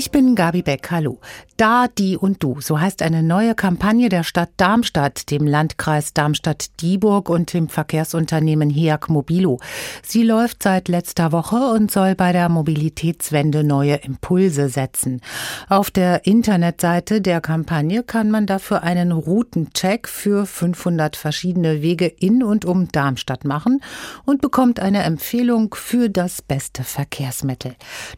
Ich bin Gabi Beck, hallo. Da, die und du, so heißt eine neue Kampagne der Stadt Darmstadt, dem Landkreis Darmstadt-Dieburg und dem Verkehrsunternehmen HEAG Mobilo. Sie läuft seit letzter Woche und soll bei der Mobilitätswende neue Impulse setzen. Auf der Internetseite der Kampagne kann man dafür einen Routencheck für 500 verschiedene Wege in und um Darmstadt machen und bekommt eine Empfehlung für das beste Verkehrsmittel.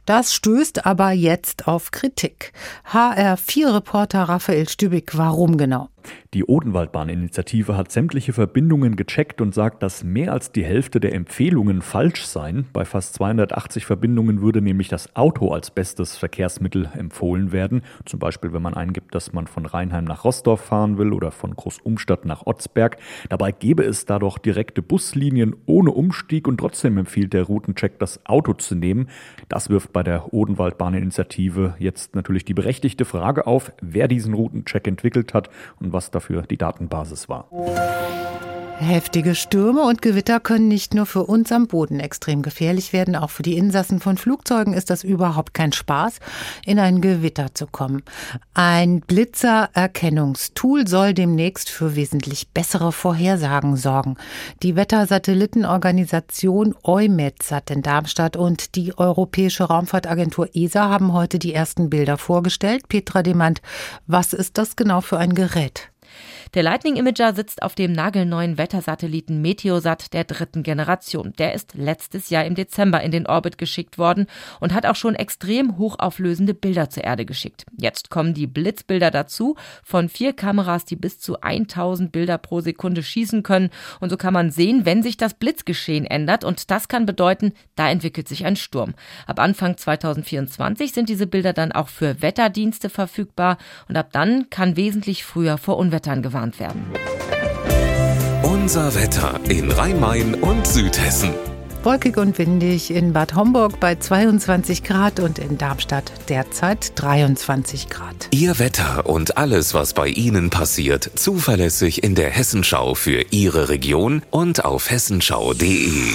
Das stößt aber jetzt auf Kritik. HR4-Reporter Raphael Stübig, warum genau? Die Odenwaldbahn-Initiative hat sämtliche Verbindungen gecheckt und sagt, dass mehr als die Hälfte der Empfehlungen falsch seien. Bei fast 280 Verbindungen würde nämlich das Auto als bestes Verkehrsmittel empfohlen werden. Zum Beispiel, wenn man eingibt, dass man von Rheinheim nach Rossdorf fahren will oder von Großumstadt nach Otzberg. Dabei gäbe es da doch direkte Buslinien ohne Umstieg und trotzdem empfiehlt der Routencheck, das Auto zu nehmen. Das wirft bei der Odenwaldbahn-Initiative jetzt natürlich die berechtigte Frage auf, wer diesen Routencheck entwickelt hat und was dafür die Datenbasis war. Heftige Stürme und Gewitter können nicht nur für uns am Boden extrem gefährlich werden, auch für die Insassen von Flugzeugen ist das überhaupt kein Spaß, in ein Gewitter zu kommen. Ein Blitzererkennungstool soll demnächst für wesentlich bessere Vorhersagen sorgen. Die Wettersatellitenorganisation EUMETSAT in Darmstadt und die Europäische Raumfahrtagentur ESA haben heute die ersten Bilder vorgestellt. Petra Demand, was ist das genau für ein Gerät? Der Lightning Imager sitzt auf dem nagelneuen Wettersatelliten Meteosat der dritten Generation. Der ist letztes Jahr im Dezember in den Orbit geschickt worden und hat auch schon extrem hochauflösende Bilder zur Erde geschickt. Jetzt kommen die Blitzbilder dazu von vier Kameras, die bis zu 1000 Bilder pro Sekunde schießen können. Und so kann man sehen, wenn sich das Blitzgeschehen ändert. Und das kann bedeuten, da entwickelt sich ein Sturm. Ab Anfang 2024 sind diese Bilder dann auch für Wetterdienste verfügbar. Und ab dann kann wesentlich früher vor Unwettern gewarnt gewarnt werden. Unser Wetter in Rhein-Main und Südhessen. Wolkig und windig in Bad Homburg bei 22 Grad und in Darmstadt derzeit 23 Grad. Ihr Wetter und alles, was bei Ihnen passiert, zuverlässig in der Hessenschau für Ihre Region und auf hessenschau.de.